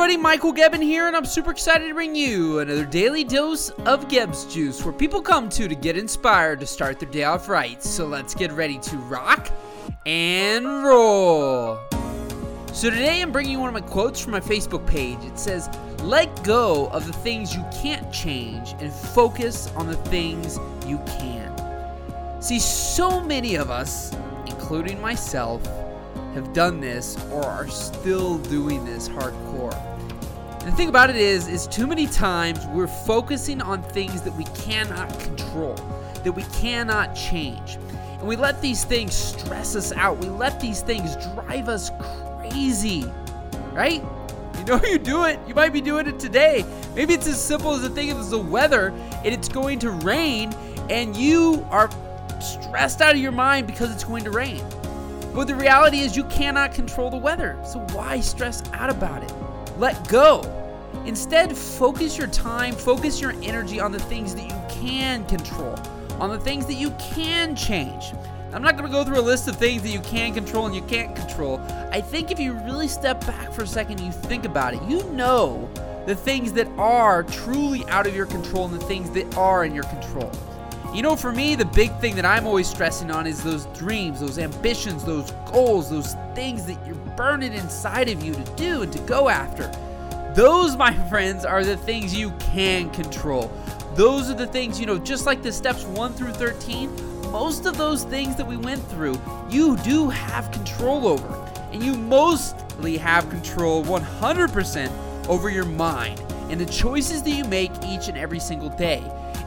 everybody, Michael Gebbin here, and I'm super excited to bring you another daily dose of Gebbs Juice, where people come to to get inspired to start their day off right. So let's get ready to rock and roll. So today I'm bringing you one of my quotes from my Facebook page. It says, Let go of the things you can't change and focus on the things you can. See, so many of us, including myself, have done this or are still doing this hardcore. And the thing about it is, is too many times we're focusing on things that we cannot control, that we cannot change. And we let these things stress us out. We let these things drive us crazy. Right? You know you do it. You might be doing it today. Maybe it's as simple as the thing of the weather and it's going to rain and you are stressed out of your mind because it's going to rain. But the reality is, you cannot control the weather. So why stress out about it? Let go. Instead, focus your time, focus your energy on the things that you can control, on the things that you can change. I'm not going to go through a list of things that you can control and you can't control. I think if you really step back for a second and you think about it, you know the things that are truly out of your control and the things that are in your control. You know, for me, the big thing that I'm always stressing on is those dreams, those ambitions, those goals, those things that you're burning inside of you to do and to go after. Those, my friends, are the things you can control. Those are the things, you know, just like the steps 1 through 13, most of those things that we went through, you do have control over. And you mostly have control 100% over your mind and the choices that you make each and every single day.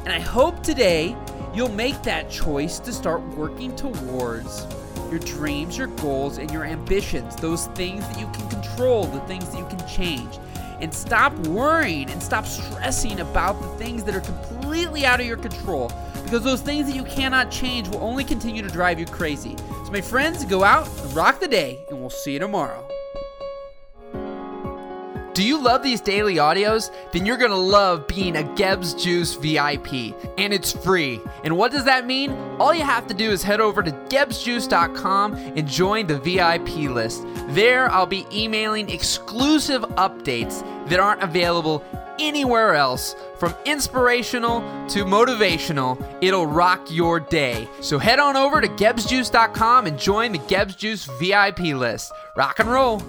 And I hope today you'll make that choice to start working towards your dreams, your goals, and your ambitions, those things that you can control, the things that you can change. And stop worrying and stop stressing about the things that are completely out of your control because those things that you cannot change will only continue to drive you crazy. So, my friends, go out and rock the day, and we'll see you tomorrow. Do you love these daily audios? Then you're gonna love being a Gebbs Juice VIP, and it's free. And what does that mean? All you have to do is head over to gebbsjuice.com and join the VIP list. There, I'll be emailing exclusive updates that aren't available anywhere else. From inspirational to motivational, it'll rock your day. So head on over to gebbsjuice.com and join the Gebbs Juice VIP list. Rock and roll.